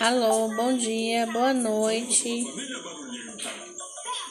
Alô, bom dia, boa noite.